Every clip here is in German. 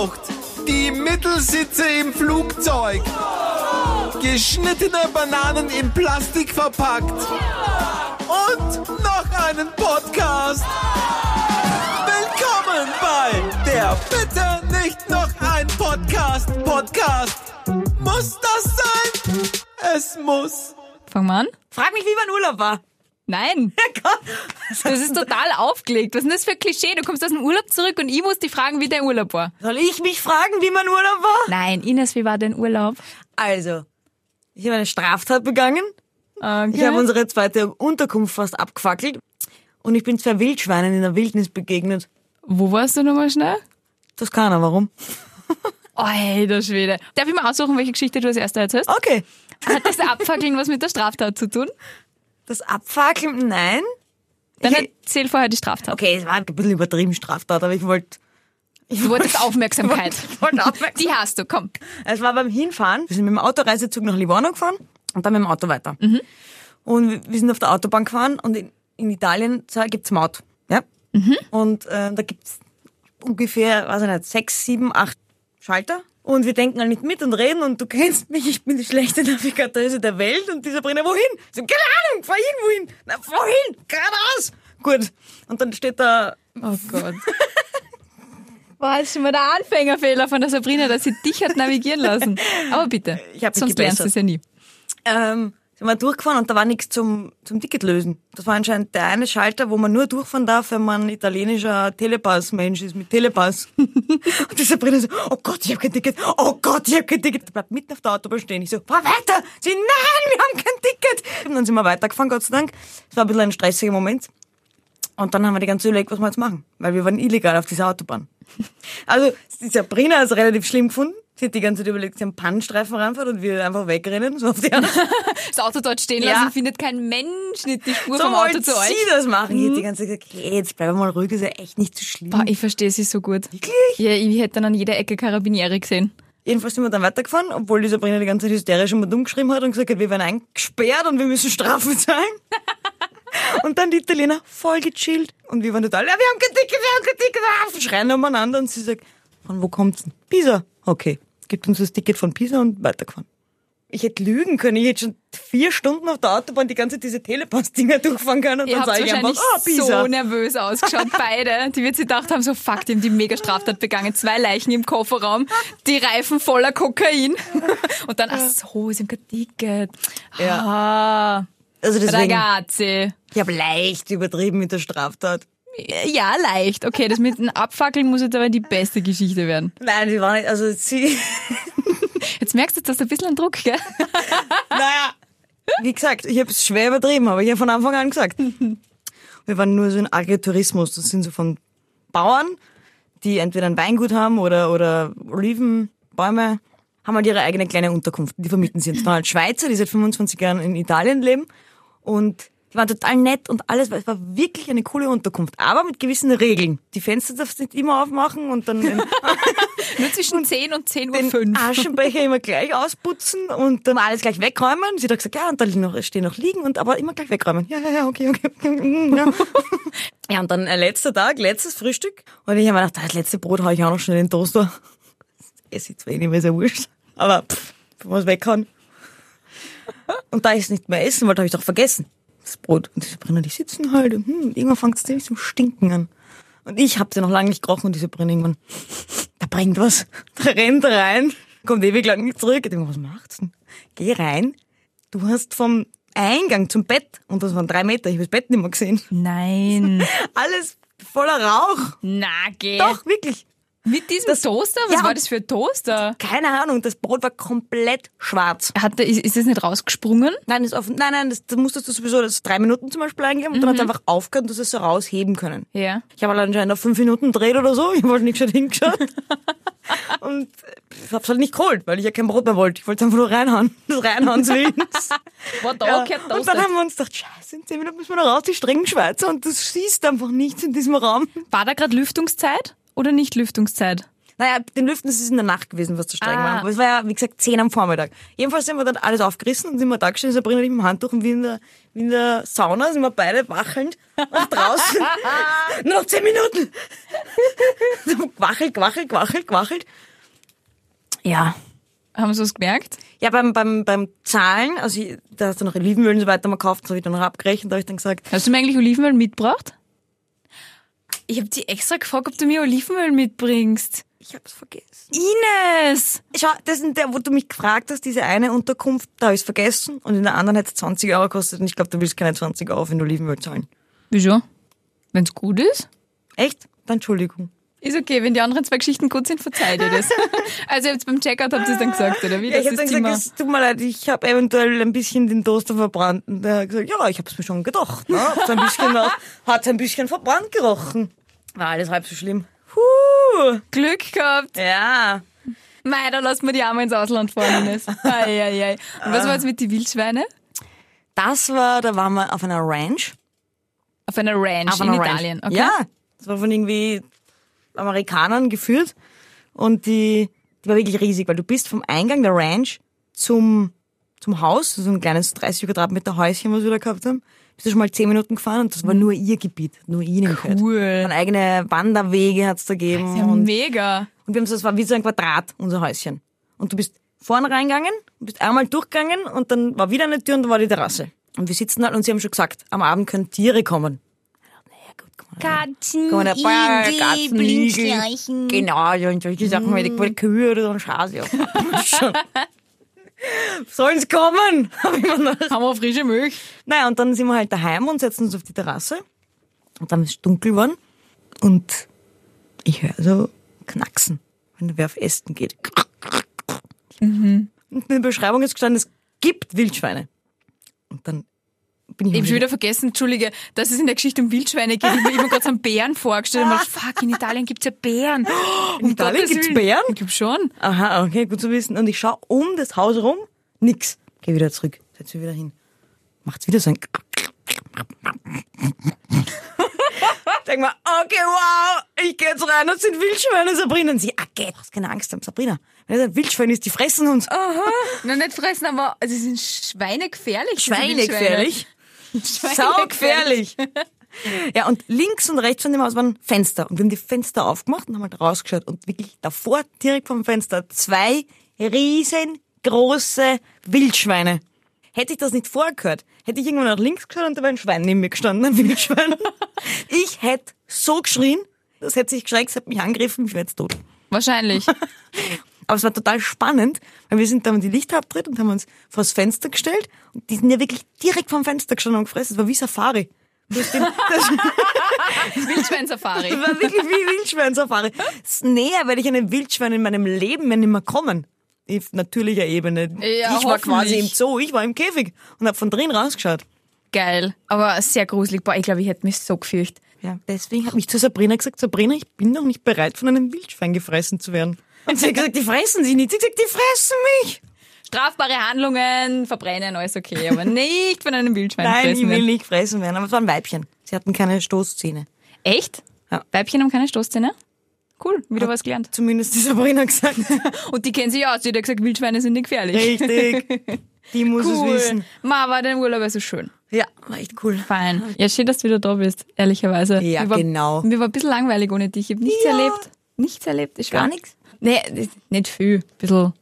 geraucht. Die Mittelsitze im Flugzeug. Geschnittene Bananen in Plastik verpackt. Und noch einen Podcast. Willkommen bei der Bitte nicht noch ein Podcast. Podcast. Muss das sein? Es muss. Fang mal an. Frag mich, wie mein Urlaub war. Nein, das ist total aufgelegt. Was ist denn das für ein Klischee? Du kommst aus dem Urlaub zurück und ich muss dich fragen, wie dein Urlaub war. Soll ich mich fragen, wie mein Urlaub war? Nein, Ines, wie war dein Urlaub? Also, ich habe eine Straftat begangen. Okay. Ich habe unsere zweite Unterkunft fast abgefackelt. Und ich bin zwei Wildschweinen in der Wildnis begegnet. Wo warst du nochmal schnell? Toskana, warum? Der Schwede. Darf ich mal aussuchen, welche Geschichte du als erste erzählst? Okay. Hat das Abfackeln was mit der Straftat zu tun? Das Abfackeln, nein. Dann Ich- erzähl vorher die Straftat. Okay, es war ein bisschen übertrieben Straftat, aber ich wollte... Ich Du wolltest Aufmerksamkeit. Ich wollte Aufmerksamkeit. Die hast du, komm. Es war beim Hinfahren. Wir sind mit dem Autoreisezug nach Livorno gefahren und dann mit dem Auto weiter. Und wir- sind auf der Autobahn gefahren und in, in Italien gibt's Maut. Ja? Und äh, da gibt's ungefähr, weiß ich nicht, sechs, sieben, acht Schalter. Und wir denken halt nicht mit und reden und du kennst mich, ich bin die schlechte Navigateuse der Welt und dieser Brenner, wohin? So, keine Ahnung, fahr hin. Na, wohin? Geradeaus. Gut. Und dann steht da, Oh Gott. War das ist schon mal der Anfängerfehler von der Sabrina, dass sie dich hat navigieren lassen. Aber bitte, Ich hab sonst lernst du es ja nie. ähm, sind wir durchgefahren und da war nichts zum, zum Ticket lösen. Das war anscheinend der eine Schalter, wo man nur durchfahren darf, wenn man italienischer Telepass-Mensch ist, mit Telepass. und die Sabrina so, oh Gott, ich habe kein Ticket, oh Gott, ich habe kein Ticket. Die bleibt mitten auf der Autobahn stehen. Ich so, fahr weiter. Sie, nein, wir haben kein Ticket. Und dann sind wir weitergefahren, Gott sei Dank. Es war ein bisschen ein stressiger Moment. Und dann haben wir die ganze Zeit überlegt, was wir jetzt machen. Weil wir waren illegal auf dieser Autobahn. Also, die Sabrina hat es relativ schlimm gefunden. Sie hat die ganze Zeit überlegt, sie haben Pannenstreifen reinfährt und wir einfach wegrennen, so auf die. Das Auto dort stehen Ja. lassen, findet kein Mensch nicht die Spur So vom Auto zu euch. sie das machen. Ich hätte die ganze Zeit gesagt, okay, jetzt bleib mal ruhig, ist ja echt nicht so schlimm. Boah, ich verstehe sie so gut. Wirklich? Ja, ich hätte dann an jeder Ecke Karabiniere gesehen. Jedenfalls sind wir dann weitergefahren, obwohl die Sabrina die ganze Zeit hysterisch immer dumm geschrieben hat und gesagt hat, wir werden eingesperrt und wir müssen Strafen zahlen. und dann die Italiener voll gechillt. Und wir waren total, ja, wir haben kein Ticket, wir haben kein Ticket, ah, schreien umeinander. Und sie sagt, von wo kommt's denn? Pisa. Okay, gibt uns das Ticket von Pisa und weitergefahren. Ich hätte lügen können. Ich hätte schon vier Stunden auf der Autobahn die ganze diese Telepass-Dinger durchfahren können und Ihr dann sage ich einfach, ah, Pisa. so nervös ausgeschaut, beide. Die wird sich gedacht haben, so fuck, die haben die mega Straftat begangen. Zwei Leichen im Kofferraum, die Reifen voller Kokain. Und dann, ach so, sie haben kein Ticket. Ja. Ah, also deswegen, ragazzi. ich habe leicht übertrieben mit der Straftat. Ja, leicht. Okay, das mit dem Abfackeln muss jetzt aber die beste Geschichte werden. Nein, die war nicht, also sie, Jetzt merkst du, du hast ein bisschen Druck, gell? naja, wie gesagt, ich habe es schwer übertrieben, aber ich habe von Anfang an gesagt. Wir waren nur so in Agritourismus, das sind so von Bauern, die entweder ein Weingut haben oder, oder Olivenbäume, haben halt ihre eigene kleine Unterkunft, die vermieten sie. Und das waren halt Schweizer, die seit 25 Jahren in Italien leben und die waren total nett und alles, weil es war wirklich eine coole Unterkunft, aber mit gewissen Regeln. Die Fenster darfst du nicht immer aufmachen und dann Nur zwischen 10 und 10 Uhr den 5. Aschenbecher immer gleich ausputzen und dann alles gleich wegräumen. Sie hat gesagt, ja, und da noch, stehen noch liegen und aber immer gleich wegräumen. Ja, ja, ja, okay, okay. okay, Ja, ja und dann äh, letzter Tag, letztes Frühstück. Und ich habe mir gedacht, das letzte Brot hau ich auch noch schnell in den Toaster. Es ist zwar eh nicht mehr so wurscht, aber pff, was weghauen. Und da ich es nicht mehr essen wollte, habe ich doch vergessen. Das Brot. Und diese Brenner, die sitzen halt. Und, hm, irgendwann fängt es ziemlich zum Stinken an. Und ich habe sie noch lange nicht gerochen und diese Brenner irgendwann, da bringt was. Da rennt rein, kommt ewig lang nicht zurück. Ich denke, was macht's denn? Geh rein. Du hast vom Eingang zum Bett, und das waren drei Meter, ich habe das Bett nicht mehr gesehen. Nein. Alles voller Rauch. Na, geh. Doch, wirklich. Mit diesem Toaster? Was ja, war und- das für ein Toaster? Keine Ahnung, das Brot war komplett schwarz. Hat, ist, ist das nicht rausgesprungen? Nein, das offen, nein, nein, das, da musstest du sowieso das drei Minuten zum Beispiel eingeben und dann hat es einfach aufgehört, dass es so rausheben können. Ja. Ich habe anscheinend auf fünf Minuten gedreht oder so. Ich wollte nicht schon hingeschaut. und ich hab's halt nicht geholt, weil ich ja kein Brot mehr wollte. Ich wollte einfach nur reinhauen. Das Reinhauen willens. War da Ja. gehört Und dann haben wir uns gedacht, scheiße, in zehn Minuten müssen wir noch raus, die strengen Schweizer. Und du siehst einfach nichts in diesem Raum. War da gerade Lüftungszeit oder nicht Lüftungszeit? Naja, den Lüften ist in der Nacht gewesen, was zu streng Ah. war. Aber es war ja, wie gesagt, zehn am Vormittag. Jedenfalls sind wir dann alles aufgerissen und sind wir da gestanden, Sabrina und ich mit dem Handtuch und wie in der, wie in der Sauna sind wir beide wachelnd und draußen. Nur noch zehn Minuten! gewachelt, gewachelt, gewachelt, gewachelt. Ja. Haben Sie was gemerkt? Ja, beim, beim, beim Zahlen, also ich, da hast du noch Olivenöl und so weiter mal gekauft, das habe ich dann noch abgerechnet, da habe ich dann gesagt, Hast du mir eigentlich Olivenöl mitgebracht? Ich habe dich extra gefragt, ob du mir Olivenöl mitbringst. ich hab's vergessen. Ines! Schau, das ist der, wo du mich gefragt hast, diese eine Unterkunft, da habe ich vergessen und in der anderen es 20 Euro gekostet und ich glaube, du willst keine 20 Euro für ein Olivenöl zahlen. Wieso? Wenn's gut ist? Echt? Dann Entschuldigung. Ist okay, wenn die anderen zwei Geschichten gut sind, verzeiht ihr das. also jetzt beim Checkout habt ihr es dann gesagt, oder wie? Ja, ich Das habe dann ist gesagt, es tut mir leid, ich habe eventuell ein bisschen den Toaster verbrannt. Und der hat gesagt, ja, ich habe es mir schon gedacht. Ne? Hat's ein bisschen nach, hat's ein bisschen verbrannt gerochen. War alles halb so schlimm. Huh. Glück gehabt. Ja. Mei, da lassen wir die Arme ins Ausland fahren, Ines. Ei, ei, ei. Und was war jetzt mit den Wildschweine? Das war, da waren wir auf einer Ranch. Auf einer Ranch Auf in einer Italien. Ranch. Okay. Ja, das war von irgendwie Amerikanern geführt. Und die, die war wirklich riesig, weil du bist vom Eingang der Ranch zum, zum Haus, so ein kleines 30 Quadratmeter Häuschen, was wir da gehabt haben, bist du schon mal 10 Minuten gefahren und das war nur ihr Gebiet, nur ihnen gehört. Cool. Und eigene Wanderwege hat's da gegeben. Ja, und, mega. und wir haben so, es war wie so ein Quadrat, unser Häuschen. Und du bist vorne reingegangen, bist einmal durchgegangen und dann war wieder eine Tür und da war die Terrasse. Und wir sitzen halt und sie haben schon gesagt, am Abend können Tiere kommen. Katzen, Igel, Katzen. Blindschleichen. Genau, ja, und solche Sachen, weil die Kühe oder so ein Schas, Schon. Sollen's kommen? Haben wir frische Milch? Naja, und dann sind wir halt daheim und setzen uns auf die Terrasse. Und dann ist es dunkel geworden. Und ich höre so knacksen, wenn wer auf Essen geht. Und in der Beschreibung ist gestanden, es gibt Wildschweine. Und dann bin ich Ich habe schon wieder vergessen, Entschuldige, dass es in der Geschichte um Wildschweine geht. Ich habe mir gerade so einen Bären vorgestellt und mir fuck, in Italien gibt's ja Bären. Um Italien Gottes gibt's Willen. Bären? Ich glaube schon. Aha, okay, gut zu wissen. Und ich schaue um das Haus rum, nix. Geh wieder zurück, setz mich wieder hin. Macht's wieder so ein. Denk mal, okay, wow, ich geh jetzt rein, das sind Wildschweine, Sabrina. Und sie, ah, geh, du hast keine Angst haben, Sabrina. Wenn das ein Wildschwein ist, die fressen uns. Aha. Na, nicht fressen, aber sie sind schweinegefährlich. diese Schweinegefährlich. Wildschweine. Saugefährlich. Ja, und links und rechts von dem Haus waren Fenster. Und wir haben die Fenster aufgemacht und haben halt rausgeschaut. Und wirklich davor, direkt vom Fenster, zwei riesengroße Wildschweine. Hätte ich das nicht vorher gehört, hätte ich irgendwann nach links geschaut und da war ein Schwein neben mir gestanden, ein Wildschwein. Ich hätte so geschrien, das hätte sich geschreckt, es hat mich angegriffen, ich wäre jetzt tot. Wahrscheinlich. Aber es war total spannend, weil wir sind da um die Lichter abgedreht und haben uns vors Fenster gestellt und die sind ja wirklich direkt vom Fenster gestanden und gefressen. Es war wie Safari. Du hast den, das Wildschweinsafari. war wirklich wie Wildschwein-Safari. Näher werde ich einem Wildschwein in meinem Leben mehr nicht mehr kommen. Auf natürlicher Ebene. Ja, ich war quasi im. Zoo, ich war im Käfig und habe von drin rausgeschaut. Geil. Aber sehr gruselig. Boah, ich glaube, ich hätte mich so gefürchtet. Ja, deswegen habe ich zu Sabrina gesagt, Sabrina, ich bin noch nicht bereit, von einem Wildschwein gefressen zu werden. Und sie hat gesagt, die fressen sie nicht. Sie hat gesagt, die fressen mich. Strafbare Handlungen, verbrennen, alles okay, aber nicht von einem Wildschwein Nein, ich fressen will werden. nicht gefressen werden. Aber es waren Weibchen. Sie hatten keine Stoßzähne. Echt? Ja. Weibchen haben keine Stoßzähne? Cool, wieder was gelernt. Zumindest die Sabrina gesagt. Und die kennen sich aus, die hat gesagt, Wildschweine sind nicht gefährlich. Richtig. Die muss es Cool. wissen. Ma, war dein Urlaub also schön. Ja, war echt cool. Fein. Ja, schön, dass du wieder da bist, ehrlicherweise. Ja, mir war, genau. Mir war ein bisschen langweilig ohne dich. Ich habe nichts Ja. erlebt. Nichts erlebt. Ich Gar nichts? Nee, nicht viel. Ein bisschen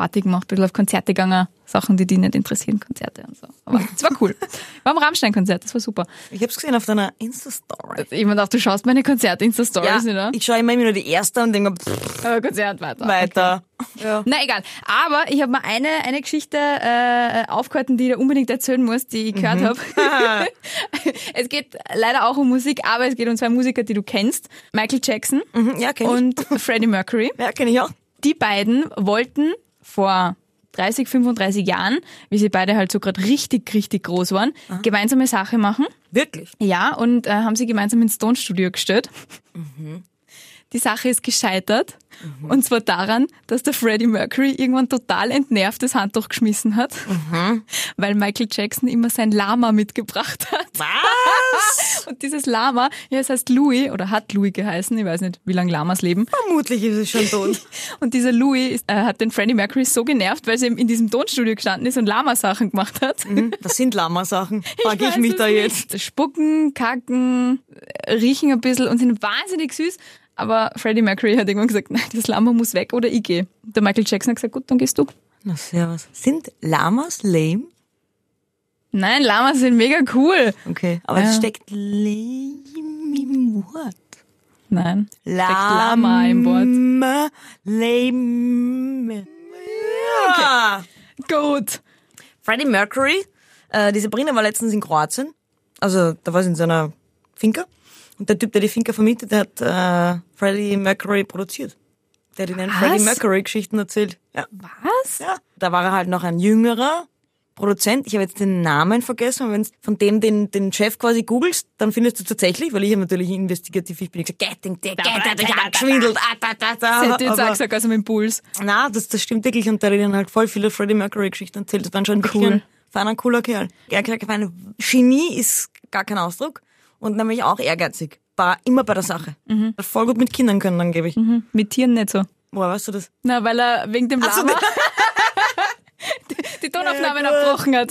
Party gemacht, ein bisschen auf Konzerte gegangen. Sachen, die dich nicht interessieren, Konzerte und so. Aber es war cool. War am Rammstein-Konzert, das war super. Ich hab's gesehen auf deiner Insta-Story. Ich mir gedacht, du schaust meine Konzert-Insta-Stories, Ja, oder? ich schaue immer nur die erste und denke pff, Aber Konzert weiter. weiter. Ja. Na egal. Aber ich habe mal eine, eine Geschichte äh, aufgehalten, die ich dir unbedingt erzählen muss, die ich gehört habe. es geht leider auch um Musik, aber es geht um zwei Musiker, die du kennst. Michael Jackson Mhm, ja, kenn und Freddie Mercury. Ja, kenne ich auch. Die beiden wollten vor 30, 35 Jahren, wie sie beide halt so gerade richtig, richtig groß waren, gemeinsame Sache machen. Wirklich. Ja, und äh, haben sie gemeinsam ins Stone-Studio gestellt. Die Sache ist gescheitert. Und zwar daran, dass der Freddie Mercury irgendwann total entnervt das Handtuch geschmissen hat, weil Michael Jackson immer sein Lama mitgebracht hat. Was? Und dieses Lama, ja, es heißt Louis oder hat Louis geheißen, ich weiß nicht, wie lange Lamas leben. Vermutlich ist es schon tot. Und dieser Louis ist, äh, hat den Freddie Mercury so genervt, weil sie in diesem Tonstudio gestanden ist und Lama-Sachen gemacht hat. Das sind Lama-Sachen. Frag ich, weiß mich da nicht. jetzt. Spucken, kacken, äh, riechen ein bisschen und sind wahnsinnig süß. Aber Freddie Mercury hat irgendwann gesagt, nein, das Lama muss weg oder ich gehe. Der Michael Jackson hat gesagt, gut, dann gehst du. Na, servus. Sind Lamas lame? Nein, Lamas sind mega cool. Okay. Aber Ja. es steckt lame im Wort. Nein, steckt Lama im Wort. Lama, lame. Ja. Gut. Freddie Mercury, äh, die Sabrina war letztens in Kroatien. Also da war sie in so einer Finca. Und der Typ, der die Finca vermietet, der hat äh, Freddie Mercury produziert. Der hat ihnen? Freddie Mercury Geschichten erzählt. Ja. Was? ja. Da war er halt noch ein jüngerer Produzent. Ich habe jetzt den Namen vergessen, aber wenn du von dem den, den Chef quasi googelst, dann findest du tatsächlich, weil ich habe natürlich investigativ, ich bin gesagt, get, get, get, get, get, get, geschwindelt. Ah, da, da, da. Das hätte jetzt auch gesagt, also mit dem Puls. na, das, das stimmt wirklich und der hat ihnen halt voll viele Freddie Mercury Geschichten erzählt. Das war schon Cool. ein feiner, cooler Kerl. Er gesagt, ein Genie ist gar kein Ausdruck und nämlich auch ehrgeizig. War immer bei der Sache. Hat voll gut mit Kindern können, angeblich. Mhm. Mit Tieren nicht so. Woher weißt du das? Na, weil er wegen dem Ach so, Lama die, die Tonaufnahmen Ja, gut. abgebrochen hat.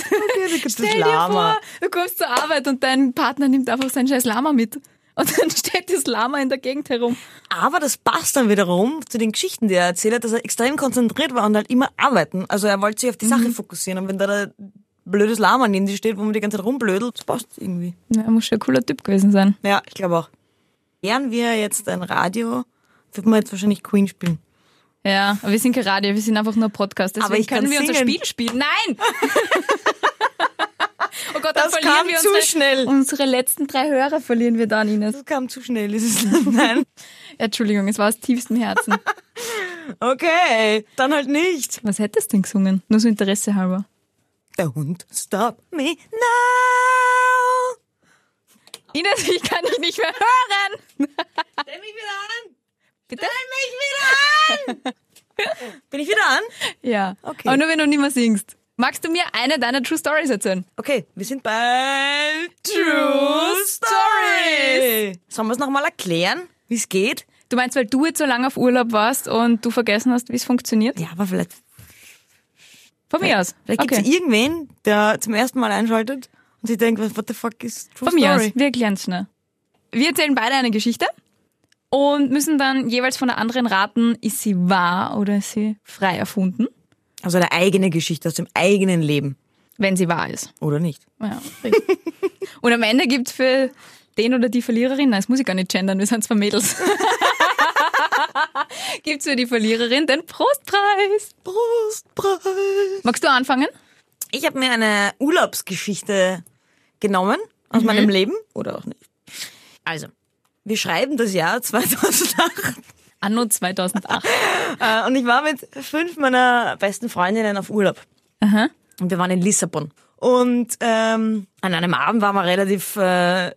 das Stell dir Lama. vor, du kommst zur Arbeit und dein Partner nimmt einfach sein scheiß Lama mit. Und dann steht das Lama in der Gegend herum. Aber das passt dann wiederum zu den Geschichten, die er erzählt hat, dass er extrem konzentriert war und halt immer arbeiten. Also er wollte sich auf die Sache fokussieren. Und wenn da ein blödes Lama neben dir steht, wo man die ganze Zeit rumblödelt, das passt irgendwie. Ja, er muss schon ein cooler Typ gewesen sein. Ja, ich glaube auch. Wären wir jetzt ein Radio, würden wir jetzt wahrscheinlich Queen spielen. Ja, aber wir sind kein Radio, wir sind einfach nur ein Podcast. Deswegen Aber ich können kann wir unser singen. Spiel spielen. Nein! oh Gott, dann Das verlieren kam wir zu unsere, schnell. unsere letzten drei Hörer verlieren wir dann, Ines. Das kam zu schnell, ist es Nein. Entschuldigung, es war aus tiefstem Herzen. Okay, dann halt nicht. Was hättest du denn gesungen? Nur so Interesse halber. Der Hund, stop me now. Ines, ich kann dich nicht mehr hören. Stell mich wieder an. Bitte? Stell mich wieder an. Bin ich wieder an? Ja. Okay. Aber nur wenn du nicht mehr singst. Magst du mir eine deiner True Stories erzählen? Okay, wir sind bei True Story. Sollen wir es nochmal erklären, wie es geht? Du meinst, weil du jetzt so lange auf Urlaub warst und du vergessen hast, wie es funktioniert? Ja, aber vielleicht, Von mir aus. vielleicht okay. gibt es irgendwen, der zum ersten Mal einschaltet und sich denkt, what the fuck is True Von mir Story? aus. Wir erklären es schnell. Wir erzählen beide eine Geschichte und müssen dann jeweils von der anderen raten, ist sie wahr oder ist sie frei erfunden, Also eine eigene Geschichte aus dem eigenen Leben. wenn sie wahr ist. Oder nicht? Ja, richtig. und am Ende gibt's für den oder die Verliererin, nein, das muss ich gar nicht gendern, wir sind zwei Mädels. gibt's für die Verliererin den Prostpreis. Brustpreis. Magst du anfangen? Ich habe mir eine Urlaubsgeschichte genommen aus meinem Leben. Oder auch nicht. Also, wir schreiben das Jahr 2008. Anno 2008. Äh, und ich war mit fünf meiner besten Freundinnen auf Urlaub. Aha. Und wir waren in Lissabon. Und ähm, an einem Abend waren wir relativ äh,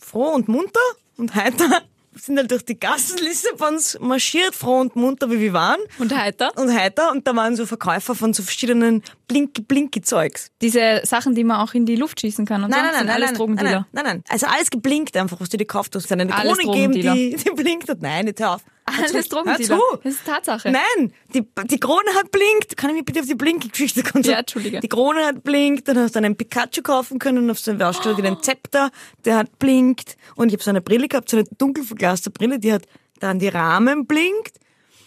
froh und munter und heiter. Sind halt durch die Gassen Lissabons marschiert, froh und munter, wie wir waren. Und heiter? Und heiter. Und da waren so Verkäufer von so verschiedenen Blinky-Blinky-Zeugs. Diese Sachen, die man auch in die Luft schießen kann und Nein, so, nein, nein, nein, alles nein, Drogendealer. nein, nein, nein. Also alles geblinkt einfach, was du dir gekauft hast. Eine Alles Krone Drogendealer. die, die blinkt hat. Nein, nicht hör auf. Alles Drogendealer. zu. Das ist Tatsache. Nein, die, die Krone hat blinkt. Kann ich mich bitte auf die Blinky-Geschichte konzentrieren? Ja, Entschuldige. Die Krone hat blinkt, dann hast du einen Pikachu kaufen können auf so einem Aussteller, den Zepter, der hat blinkt. Und ich habe so eine Brille gehabt, so eine dunkel verglaste Brille, die hat dann die Rahmen blinkt.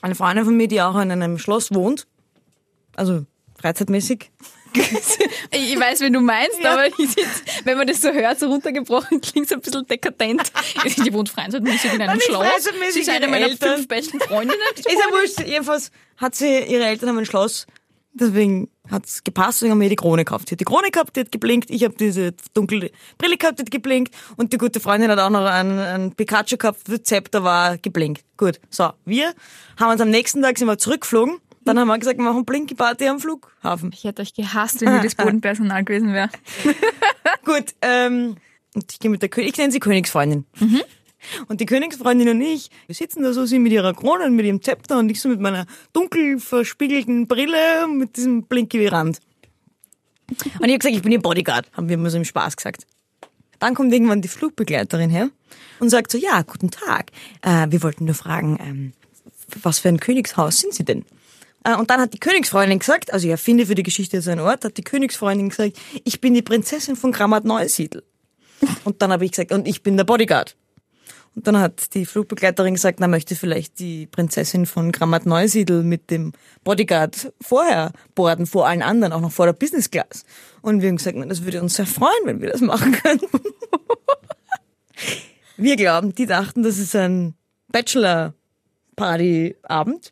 Eine Freundin von mir, die auch in einem Schloss wohnt, also freizeitmäßig. Ich weiß, wen du meinst, Ja. aber jetzt, wenn man das so hört, so runtergebrochen, klingt so ein bisschen dekadent. Die wohnt freizeitmäßig in einem Nicht Schloss. Sie ist eine meiner Eltern. fünf besten Freundinnen. Ist ja wurscht. Jedenfalls hat sie, ihre Eltern haben ein Schloss, deswegen hat's gepasst, deswegen haben wir ihr die Krone gekauft. Sie hat die Krone gehabt, die hat geblinkt, ich habe diese dunkle Brille gehabt, die hat geblinkt und die gute Freundin hat auch noch einen, einen Pikachu gehabt, das Zepter war geblinkt. Gut, so, wir haben uns am nächsten Tag sind wir zurückgeflogen, dann haben wir gesagt, wir machen Blinky-Party am Flughafen. Ich hätte euch gehasst, wenn ihr das Bodenpersonal gewesen wäre. Gut, ähm, und ich gehe mit der König, ich nenne sie Königsfreundin. Und die Königsfreundin und ich, wir sitzen da so, sie mit ihrer Krone und mit ihrem Zepter und ich so mit meiner dunkel verspiegelten Brille mit diesem Blinky-Rand. Und ich habe gesagt, ich bin ihr Bodyguard, haben wir immer so im Spaß gesagt. Dann kommt irgendwann die Flugbegleiterin her und sagt so, ja, guten Tag, äh, wir wollten nur fragen, ähm, was für ein Königshaus sind Sie denn? Äh, Und dann hat die Königsfreundin gesagt, also ich erfinde für die Geschichte so einen Ort, hat die Königsfreundin gesagt, ich bin die Prinzessin von Grammat Neusiedl. Und dann habe ich gesagt, und ich bin der Bodyguard. Und dann hat die Flugbegleiterin gesagt, na, möchte vielleicht die Prinzessin von Grammat Neusiedl mit dem Bodyguard vorher boarden, vor allen anderen, auch noch vor der Business Class. Und wir haben gesagt, na, das würde uns sehr freuen, wenn wir das machen könnten. wir glauben, die dachten, das ist ein Bachelor-Party-Abend.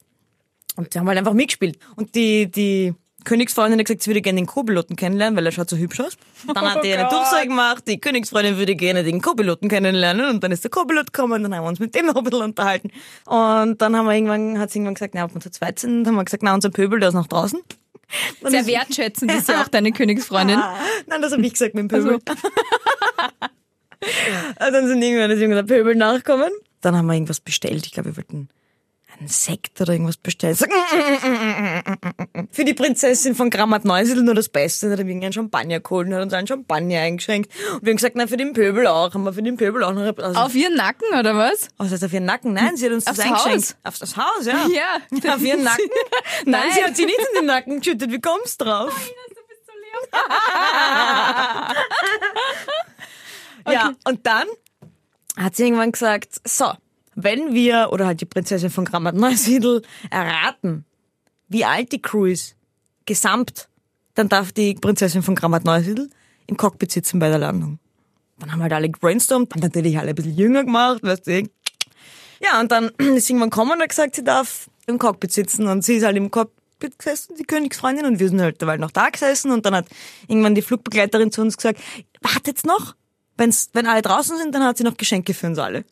Und die haben halt einfach mitgespielt. Und die, die Königsfreundin hat gesagt, sie würde gerne den Co-Piloten kennenlernen, weil er schaut so hübsch aus. Dann hat die eine. Durchsage gemacht, die Königsfreundin würde gerne den Co-Piloten kennenlernen und dann ist der Co-Pilot gekommen, dann haben wir uns mit dem noch ein bisschen unterhalten. Und dann haben wir irgendwann, hat sie irgendwann gesagt, na, ob wir zu zweit sind, dann haben wir gesagt, na, unser Pöbel, der ist noch draußen. Und Sehr das- wertschätzend ist ja auch deine Königsfreundin. Nein, das habe ich gesagt mit dem Pöbel. Also dann sind irgendwann ist irgendwann der Pöbel nachgekommen. Dann haben wir irgendwas bestellt. Ich glaube, wir wollten einen Sekt oder irgendwas bestellt. So, Für die Prinzessin von Grammat Neusiedl nur das Beste. Dann hat irgendeinen Champagner geholt und hat uns einen Champagner eingeschenkt. Und wir haben gesagt, na, für den Pöbel auch. Haben wir für den Pöbel auch noch... Also, Auf ihren Nacken, oder was? was heißt auf ihren Nacken? Nein, sie hat uns das Aufs eingeschenkt. Haus? Auf das Haus, ja. Ja. Auf ihren Nacken? Nein, sie Nein. hat sie nicht in den Nacken geschüttet. Wie kommst du drauf? Ja, und dann hat sie irgendwann gesagt, so, wenn wir, oder halt die Prinzessin von Grammat Neusiedl, erraten, wie alt die Crew ist, gesamt, dann darf die Prinzessin von Grammat Neusiedl im Cockpit sitzen bei der Landung. Dann haben halt alle gebrainstormt, haben natürlich alle ein bisschen jünger gemacht, weißt du. Ja, und dann ist irgendwann gekommen und hat gesagt, sie darf im Cockpit sitzen und sie ist halt im Cockpit gesessen, die Königsfreundin, und wir sind halt derweil noch da gesessen und dann hat irgendwann die Flugbegleiterin zu uns gesagt, wartet's noch, Wenn's, wenn alle draußen sind, dann hat sie noch Geschenke für uns alle.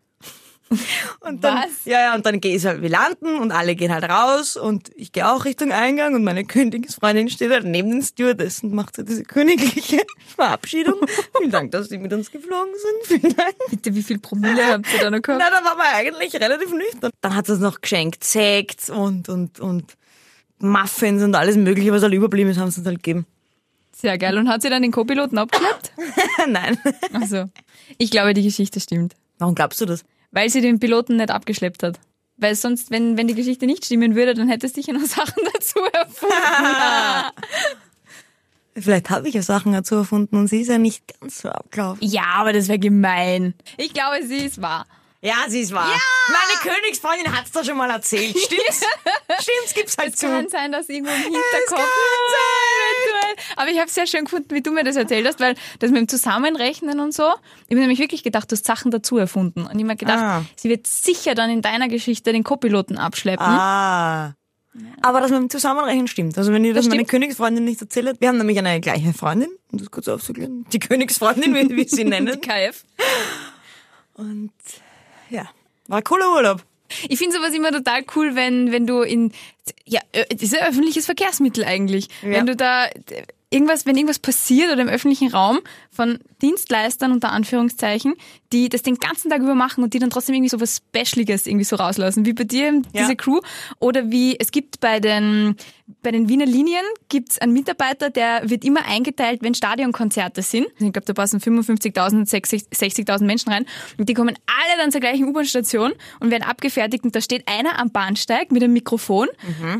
Und dann, Was? Ja, ja, und dann geht's halt, wir landen und alle gehen halt raus und ich gehe auch Richtung Eingang und meine Königsfreundin steht halt neben den Stewardessen und macht so diese königliche Verabschiedung. Vielen Dank, dass Sie mit uns geflogen sind. Vielen Dank. Bitte, wie viel Promille habt ihr da noch gehabt? Na, da war man eigentlich relativ nüchtern. Dann hat sie uns noch geschenkt, Sekt und, und, und Muffins und alles mögliche, was halt überblieben ist, haben sie uns halt gegeben. Sehr geil. Und hat sie dann den Co-Piloten abgeschleppt? Nein. Also, ich glaube, die Geschichte stimmt. Warum glaubst du das? Weil sie den Piloten nicht abgeschleppt hat. Weil sonst, wenn, wenn die Geschichte nicht stimmen würde, dann hätte es sicher noch Sachen dazu erfunden. Vielleicht habe ich ja Sachen dazu erfunden und sie ist ja nicht ganz so abgelaufen. ja, aber das wäre gemein. Ich glaube, sie ist wahr. Ja, sie ist wahr. Meine Königsfreundin hat's doch schon mal erzählt. Stimmt's? Stimmt's, gibt's halt zu. Kann sein, dass irgendwo im Es Hinterkopf. kann sein. Aber ich habe sehr schön gefunden, wie du mir das erzählt hast, weil das mit dem Zusammenrechnen und so, ich habe nämlich wirklich gedacht, du hast Sachen dazu erfunden. Und ich habe mir gedacht, Ah. sie wird sicher dann in deiner Geschichte den Co-Piloten abschleppen. Ah. Aber das mit dem Zusammenrechnen stimmt. Also wenn ihr das, Das meine. Königsfreundin nicht erzählt wir haben nämlich eine gleiche Freundin, um das kurz aufzuklären. Die Königsfreundin, wie wir sie nennen. Die KF. Und ja, war ein cooler Urlaub. Ich finde sowas immer total cool, wenn, wenn du in, ja, das ist ein öffentliches Verkehrsmittel eigentlich. Wenn du da irgendwas, wenn irgendwas passiert oder im öffentlichen Raum von Dienstleistern unter Anführungszeichen, die das den ganzen Tag über machen und die dann trotzdem irgendwie so was Specialiges irgendwie so rauslassen, wie bei dir eben Ja. diese Crew oder wie es gibt bei den bei den Wiener Linien gibt's einen Mitarbeiter, der wird immer eingeteilt, wenn Stadionkonzerte sind. Ich glaube, da passen 55.000 und 60 60.000 Menschen rein und die kommen alle dann zur gleichen U-Bahn-Station und werden abgefertigt und da steht einer am Bahnsteig mit einem Mikrofon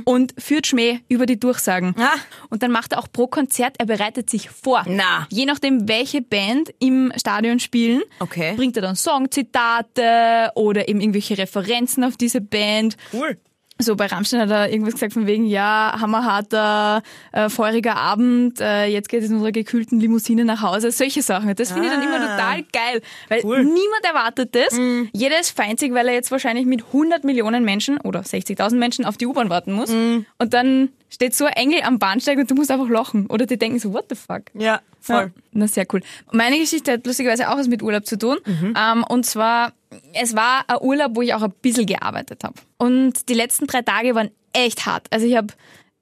und führt Schmäh über die Durchsagen. Ah. Und dann macht er auch pro Konzert, er bereitet sich vor. Na. Je nachdem, welche Band im Stadion spielen, Okay. bringt er dann Songzitate oder eben irgendwelche Referenzen auf diese Band. Cool. So bei Rammstein hat er irgendwas gesagt von wegen, ja, hammerharter, äh, feuriger Abend, äh, jetzt geht es in unserer gekühlten Limousine nach Hause. Solche Sachen. Das finde ich dann immer Ah. total geil, weil Cool. niemand erwartet das. Jeder ist feinzig, weil er jetzt wahrscheinlich mit 100 Millionen Menschen oder 60.000 Menschen auf die U-Bahn warten muss. Und dann steht so ein Engel am Bahnsteig und du musst einfach lachen. Oder die denken so, what the fuck? Ja, voll. Ja, na, sehr cool. Meine Geschichte hat lustigerweise auch was mit Urlaub zu tun. Ähm, und zwar, es war ein Urlaub, wo ich auch ein bisschen gearbeitet habe. Und die letzten drei Tage waren echt hart. Also ich habe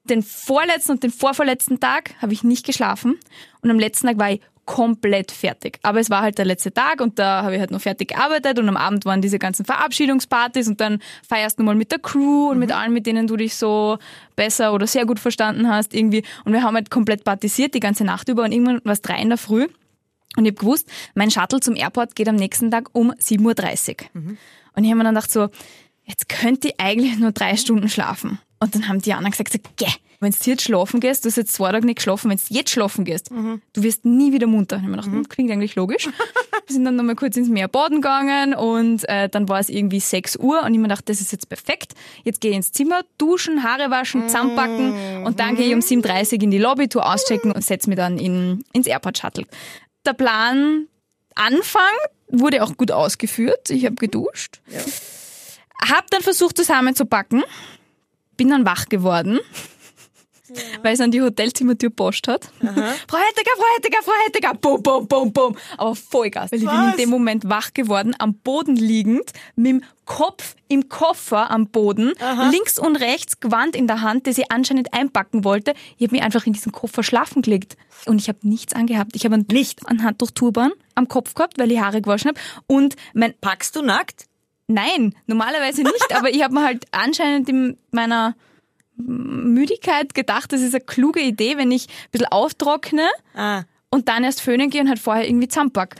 den vorletzten und den vorvorletzten Tag habe ich nicht geschlafen. Und am letzten Tag war ich komplett fertig. Aber es war halt der letzte Tag und da habe ich halt noch fertig gearbeitet und am Abend waren diese ganzen Verabschiedungspartys und dann feierst du mal mit der Crew und mit allen, mit denen du dich so besser oder sehr gut verstanden hast irgendwie. Und wir haben halt komplett partisiert die ganze Nacht über und irgendwann war es drei in der Früh und ich habe gewusst, mein Shuttle zum Airport geht am nächsten Tag um 7.30 Uhr. Und ich habe mir dann gedacht so, jetzt könnte ich eigentlich nur drei Stunden schlafen. Und dann haben die anderen gesagt, so, geh, wenn du jetzt schlafen gehst, du hast jetzt zwei Tage nicht geschlafen, wenn du jetzt schlafen gehst, du wirst nie wieder munter. Ich hab mir gedacht, hm, klingt eigentlich logisch. Wir sind dann nochmal kurz ins Meer baden gegangen und äh, dann war es irgendwie 6 Uhr und ich mir gedacht, das ist jetzt perfekt. Jetzt gehe ich ins Zimmer, duschen, Haare waschen, zusammenpacken und dann gehe ich um 7.30 Uhr in die Lobby, tu auschecken und setze mich dann in, ins Airport Shuttle. Der Plan Anfang wurde auch gut ausgeführt. Ich habe geduscht. Hab dann versucht zusammenzupacken. Bin dann wach geworden. Weil es an die Hotelzimmertür post hat. Frau Hettiger, Frau Hettiger, Frau Hettiger, bum, bum, bum, bum. Aber Vollgas. Weil ich bin in Was? dem Moment wach geworden, am Boden liegend, mit dem Kopf im Koffer am Boden, links und rechts Gewand in der Hand, das ich anscheinend einpacken wollte. Ich habe mich einfach in diesen Koffer schlafen gelegt. Und ich habe nichts angehabt. Ich habe ein, Nicht? ein Handtuch-Turban am Kopf gehabt, weil ich Haare gewaschen habe. Und mein Packst du nackt? Nein, normalerweise nicht, aber ich habe mir halt anscheinend in meiner Müdigkeit gedacht, das ist eine kluge Idee, wenn ich ein bisschen auftrockne Ah. und dann erst föhnen gehe und halt vorher irgendwie zusammenpack.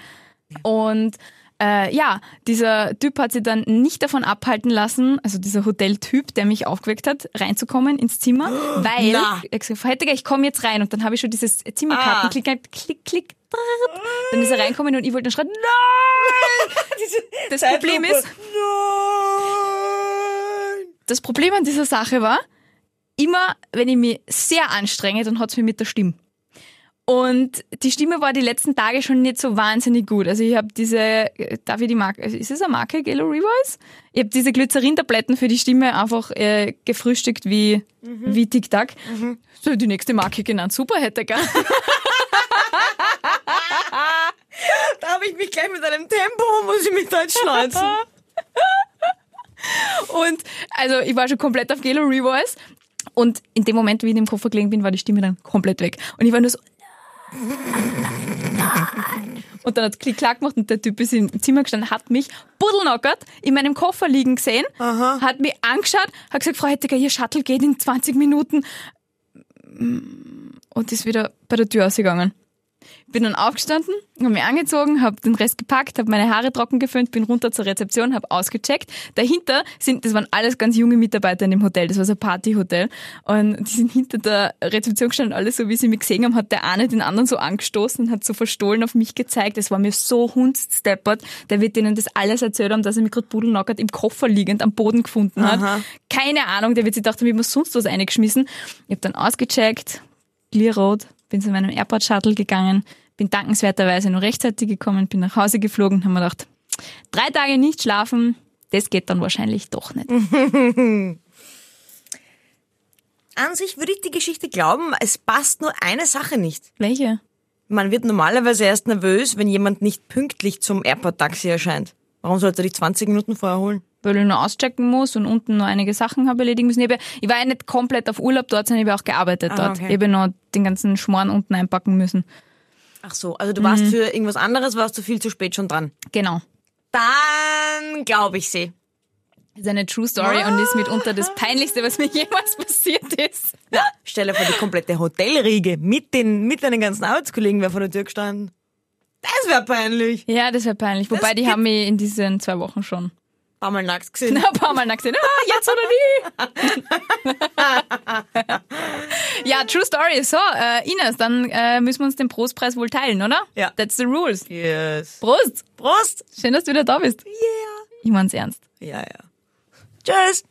Und äh, ja, dieser Typ hat sie dann nicht davon abhalten lassen, also dieser Hoteltyp, der mich aufgeweckt hat, reinzukommen ins Zimmer, weil na. er gesagt, Hettiger, ich komme jetzt rein und dann habe ich schon dieses Zimmerkarten, Ah. klick, klick, klick, dann ist er reinkommen und ich wollte dann schreien, nein! Das Problem ist, Nein! das Problem an dieser Sache war, immer wenn ich mich sehr anstrenge, dann hat's mir mit der Stimme. Und die Stimme war die letzten Tage schon nicht so wahnsinnig gut. Also ich habe diese, äh, darf ich die Marke, ist es eine Marke, Gelo Revoice? Ich habe diese Glycerin-Tabletten für die Stimme einfach äh, gefrühstückt wie, wie Tic Tac. So, die nächste Marke genannt. Super hätte gell? Da habe ich mich gleich mit einem Tempo, muss ich mich da jetzt schneuzen. Und also ich war schon komplett auf Gelo Revoice. Und in dem Moment, wie ich in dem Koffer gelegen bin, war die Stimme dann komplett weg. Und ich war nur so. Und dann hat Klick Klack gemacht und der Typ ist im Zimmer gestanden, hat mich buddelnockert in meinem Koffer liegen gesehen, hat mich angeschaut, hat gesagt, Frau Hettiger, Ihr Shuttle geht in 20 Minuten. Und ist wieder bei der Tür ausgegangen. Bin dann aufgestanden, habe mich angezogen, habe den Rest gepackt, habe meine Haare trocken geföhnt, bin runter zur Rezeption, habe ausgecheckt. Dahinter sind, das waren alles ganz junge Mitarbeiter in dem Hotel, das war so ein Partyhotel. Und die sind hinter der Rezeption gestanden, alles so wie sie mich gesehen haben, hat der eine den anderen so angestoßen und hat so verstohlen auf mich gezeigt. Das war mir so hundsteppert. Der wird denen das alles erzählt haben, dass er mich gerade pudelnockert im Koffer liegend am Boden gefunden hat. Aha. Keine Ahnung, der wird sich gedacht haben, ich hab mir sonst was eingeschmissen. Ich habe dann ausgecheckt, Clear bin zu meinem Airport-Shuttle gegangen, bin dankenswerterweise nur rechtzeitig gekommen, bin nach Hause geflogen und habe mir gedacht, drei Tage nicht schlafen, das geht dann wahrscheinlich doch nicht. An sich würde ich die Geschichte glauben, es passt nur eine Sache nicht. Welche? Man wird normalerweise erst nervös, wenn jemand nicht pünktlich zum Airport-Taxi erscheint. Warum sollte er dich 20 Minuten vorher holen? Weil ich nur auschecken muss und unten noch einige Sachen habe erledigen müssen. Ich, ja, ich war ja nicht komplett auf Urlaub dort, sondern ich habe auch gearbeitet Ah, dort. okay. Ich habe ja noch den ganzen Schmoren unten einpacken müssen. Ach so, also du warst für irgendwas anderes, warst du viel zu spät schon dran. Genau. Dann glaube ich sie. Das ist eine True Story und ist mitunter das Peinlichste, was mir jemals passiert ist. Ja, stell dir vor, die komplette Hotelriege mit den, mit deinen ganzen Arbeitskollegen wäre vor der Tür gestanden. Das wäre peinlich. Ja, das wäre peinlich. Wobei, die gibt- haben mich in diesen zwei Wochen schon Paar Mal nackt gesehen. ein paar Mal nackt gesehen. Ah, jetzt oder nie. ja, True Story. So, äh, Ines, dann äh, müssen wir uns den Prostpreis wohl teilen, oder? Ja. That's the rules. Yes. Prost! Prost. Schön, dass du wieder da bist. Yeah. Ich mein's ernst. Ja, ja. Tschüss.